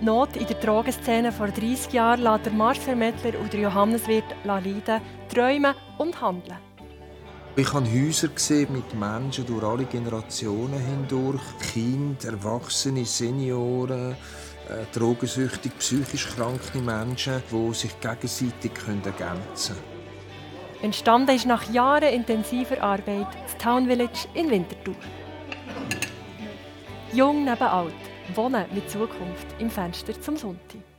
Not in der Drogenszene vor 30 Jahren lässt der Marsvermittler und der Johanneswirt leiden, träumen und handeln. Ich habe Häuser gesehen mit Menschen durch alle Generationen hindurch. Kinder, Erwachsene, Senioren, äh, drogensüchtig, psychisch kranke Menschen, die sich gegenseitig ergänzen können. Entstanden ist nach Jahren intensiver Arbeit das Town Village in Winterthur. Jung neben alt, wohnen mit Zukunft im Fenster zum Sonntag.